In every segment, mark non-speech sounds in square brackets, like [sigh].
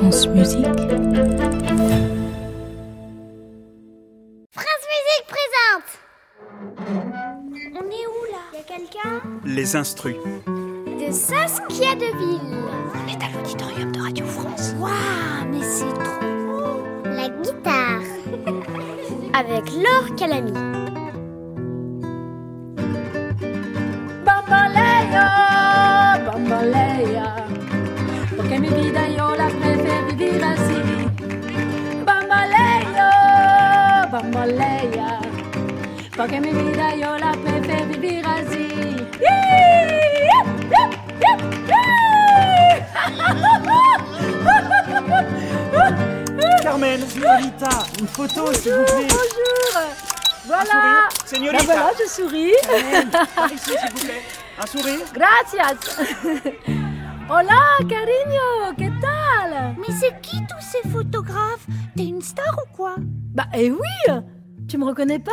France Musique. France Musique présente On est où là? Y'a quelqu'un? Les instruits. De Saskia Deville. On est à l'auditorium de Radio France. Waouh, mais c'est trop La guitare. [laughs] Avec Laure Calamy. Bambolea, porque mi vida yo la prefiero vivir así. Carmen, Señorita, une photo s'il vous plaît. Bonjour. Voilà. sourire. Ben Señorita. voilà, je souris. Carmen, par ici s'il vous plaît. Un sourire Gracias. Hola, cariño, ¿qué tal? Mais c'est qui tous ces photographes? T'es une star ou quoi? Bah, eh oui Tu me reconnais pas?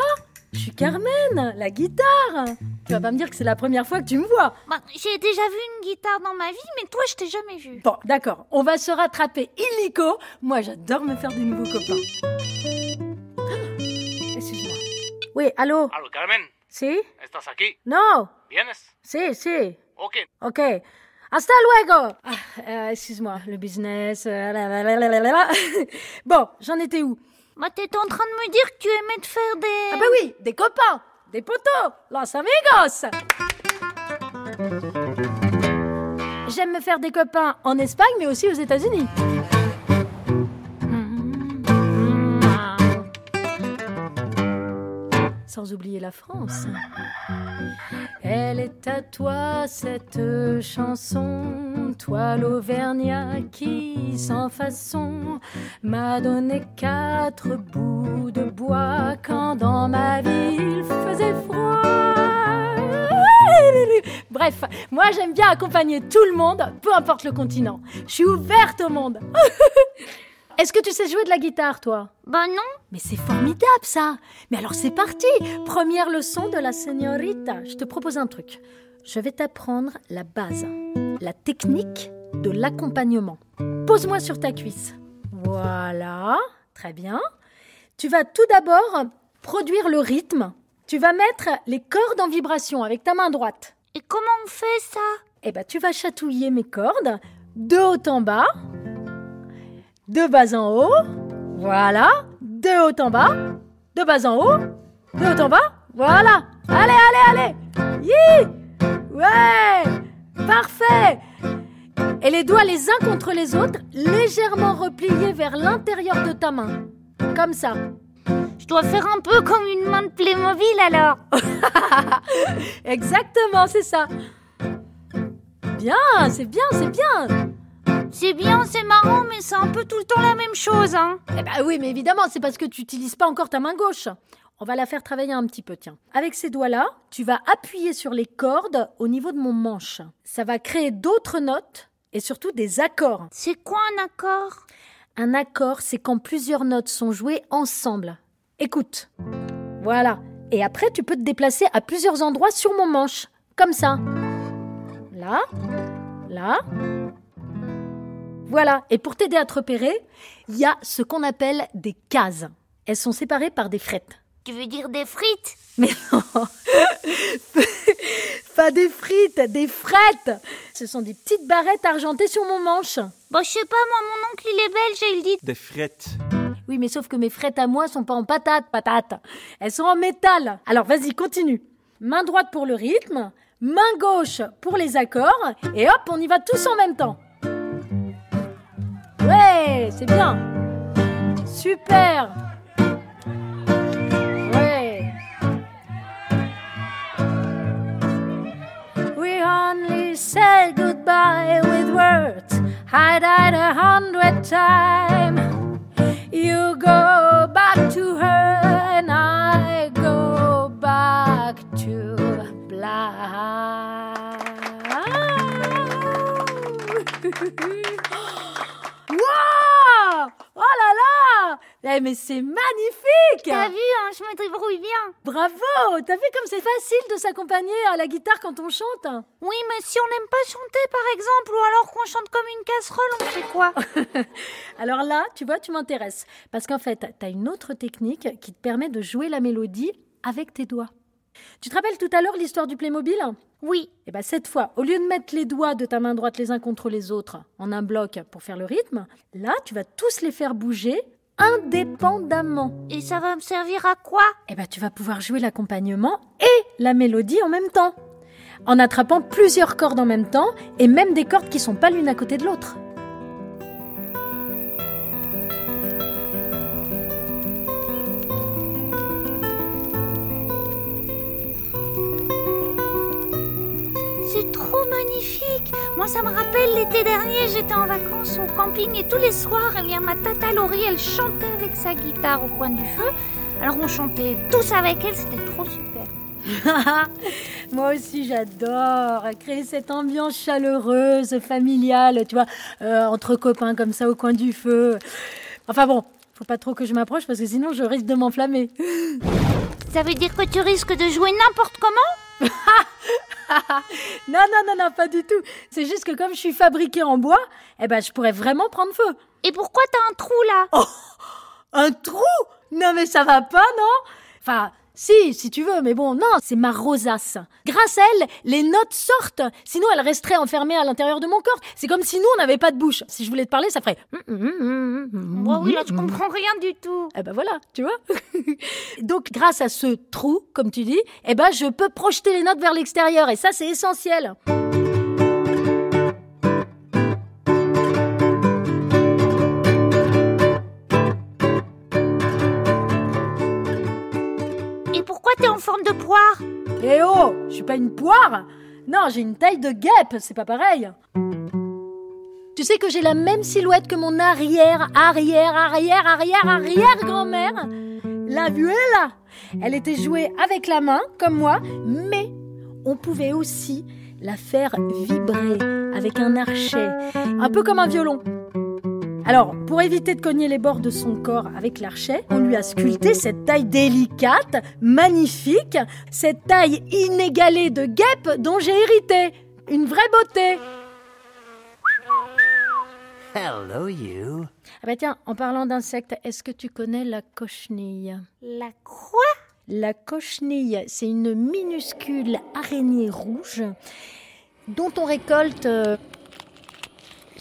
Je suis Carmen, la guitare Tu vas pas me dire que c'est la première fois que tu me vois Bah, j'ai déjà vu une guitare dans ma vie, mais toi, je t'ai jamais vu. Bon, d'accord, on va se rattraper illico. Moi, j'adore me faire des nouveaux copains. Ah, Excuse-moi. Oui, allô? Aló, Carmen, Si? ¿estás aquí? Non ¿Vienes? Si, si. Ok. Ok. Hasta luego ah, euh, Excuse-moi, le business... euh, [laughs] bon, j'en étais où? Bah, t'étais en train de me dire que tu aimais te faire des... Ah bah oui, des copains, des potos, los amigos. J'aime me faire des copains en Espagne, mais aussi aux États-Unis. Sans oublier la France. Elle est à toi cette chanson, toi l'Auvergnat qui sans façon m'a donné quatre bouts de bois quand dans ma vie il faisait froid. Bref, moi j'aime bien accompagner tout le monde, peu importe le continent. Je suis ouverte au monde. [laughs] Est-ce que tu sais jouer de la guitare, toi? Bah non. mais c'est formidable ça Mais alors c'est parti Première leçon de la señorita. Je te propose un truc. Je vais t'apprendre la base, la technique de l'accompagnement. Pose-moi sur ta cuisse. Voilà, très bien. Tu vas tout d'abord produire le rythme. Tu vas mettre les cordes en vibration avec ta main droite. Et comment on fait ça? Eh ben, tu vas chatouiller mes cordes de haut en bas, de bas en haut, voilà, de haut en bas, de bas en haut, de haut en bas, voilà. Allez, allez, allez. Yi Ouais Parfait Et les doigts les uns contre les autres, légèrement repliés vers l'intérieur de ta main. Comme ça. Je dois faire un peu comme une main de Playmobil alors. [laughs] Exactement, c'est ça. Bien, c'est bien, c'est bien. C'est bien, c'est marrant, mais c'est un peu tout le temps la même chose, hein. Eh ben oui, mais évidemment, c'est parce que tu n'utilises pas encore ta main gauche. On va la faire travailler un petit peu, tiens. Avec ces doigts-là, tu vas appuyer sur les cordes au niveau de mon manche. Ça va créer d'autres notes et surtout des accords. C'est quoi un accord? Un accord, c'est quand plusieurs notes sont jouées ensemble. Écoute. Voilà. Et après, tu peux te déplacer à plusieurs endroits sur mon manche. Comme ça. Là. Là. Voilà. Et pour t'aider à te repérer, il y a ce qu'on appelle des cases. Elles sont séparées par des frettes. Tu veux dire des frites? Mais non [laughs] Pas des frites, des frettes Ce sont des petites barrettes argentées sur mon manche. Bah, je sais pas, moi, mon oncle, il est belge et il dit... Des frettes. Oui, mais sauf que mes frettes à moi sont pas en patate, patate. Elles sont en métal. Alors vas-y, continue. Main droite pour le rythme, main gauche pour les accords, et hop, on y va tous en même temps. Ouais, c'est bien. Super. Ouais. We only say goodbye with words. I died a hundred times. You go back to her and I go back to black. [laughs] wow là Oh là là Eh, Mais c'est magnifique T'as vu, hein, je me débrouille bien. Bravo T'as vu comme c'est facile de s'accompagner à la guitare quand on chante? Oui, mais si on n'aime pas chanter, par exemple, ou alors qu'on chante comme une casserole, on fait quoi? [laughs] Alors là, tu vois, tu m'intéresses. Parce qu'en fait, t'as une autre technique qui te permet de jouer la mélodie avec tes doigts. Tu te rappelles tout à l'heure l'histoire du Playmobil? Oui. Et bien cette fois, au lieu de mettre les doigts de ta main droite les uns contre les autres en un bloc pour faire le rythme, là, tu vas tous les faire bouger indépendamment. Et ça va me servir à quoi? Et ben tu vas pouvoir jouer l'accompagnement et la mélodie en même temps. En attrapant plusieurs cordes en même temps et même des cordes qui sont pas l'une à côté de l'autre. C'est trop magnifique Moi, ça me rappelle l'été dernier, j'étais en vacances au camping et tous les soirs, eh bien, ma tata Laurie, elle chantait avec sa guitare au coin du feu. Alors on chantait tous avec elle, c'était trop super. [laughs] Moi aussi, j'adore créer cette ambiance chaleureuse, familiale, tu vois, euh, entre copains comme ça au coin du feu. Enfin bon, faut pas trop que je m'approche parce que sinon je risque de m'enflammer. Ça veut dire que tu risques de jouer n'importe comment? [laughs] Non, non, non, non, pas du tout. C'est juste que comme je suis fabriquée en bois, eh ben je pourrais vraiment prendre feu. Et pourquoi t'as un trou là? Un trou? Non mais ça va pas, non? Enfin, si, si tu veux, mais bon, non, c'est ma rosace. Grâce à elle, les notes sortent. Sinon, elles resteraient enfermées à l'intérieur de mon corps. C'est comme si nous, on n'avait pas de bouche. Si je voulais te parler, ça ferait... Moi, oui, là, je comprends rien du tout. Eh ben voilà, tu vois. [laughs] Donc, grâce à ce trou, comme tu dis, eh ben je peux projeter les notes vers l'extérieur. Et ça, c'est essentiel. Eh oh, je suis pas une poire. Non, j'ai une taille de guêpe, c'est pas pareil. Tu sais que j'ai la même silhouette que mon arrière, arrière, arrière, arrière, arrière grand-mère. La Vuela Elle était jouée avec la main, comme moi, mais on pouvait aussi la faire vibrer avec un archet, un peu comme un violon. Alors, pour éviter de cogner les bords de son corps avec l'archet, on lui a sculpté cette taille délicate, magnifique, cette taille inégalée de guêpe dont j'ai hérité. Une vraie beauté. Hello, you. Ah bah tiens, en parlant d'insectes, est-ce que tu connais la cochenille? La quoi? La cochenille, c'est une minuscule araignée rouge dont on récolte euh,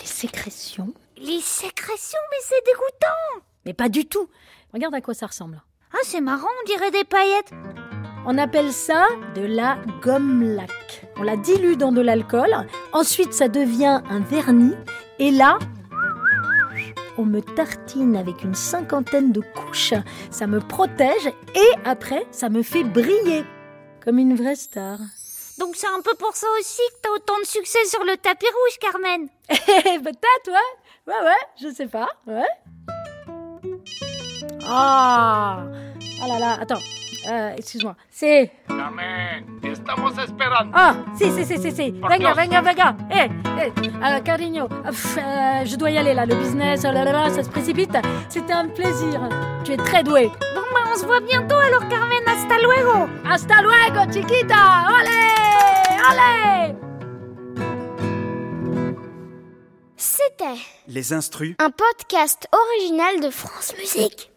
les sécrétions. Les sécrétions, mais c'est dégoûtant Mais pas du tout. Regarde à quoi ça ressemble. Ah, c'est marrant, on dirait des paillettes. On appelle ça de la gomme lac. On la dilue dans de l'alcool, ensuite ça devient un vernis, et là, on me tartine avec une cinquantaine de couches, ça me protège, et après, ça me fait briller, comme une vraie star. Donc c'est un peu pour ça aussi que t'as autant de succès sur le tapis rouge, Carmen. [laughs] Eh, Peut-être, ouais. Ouais, ouais, je sais pas, ouais. Ah Oh là là, attends, euh, excuse-moi. C'est... Carmen, te estamos esperando. Ah, si, si, si, si, si. Venga, venga, venga. Eh, eh, euh, cariño, euh, pff, euh, je dois y aller là, le business, oh là là là, ça se précipite. C'était un plaisir. Tu es très doué. Bon, bah, on se voit bientôt alors, Carmen. Hasta luego. Hasta luego, chiquita. Allez, allez. C'était Les instrus un podcast original de France Musique.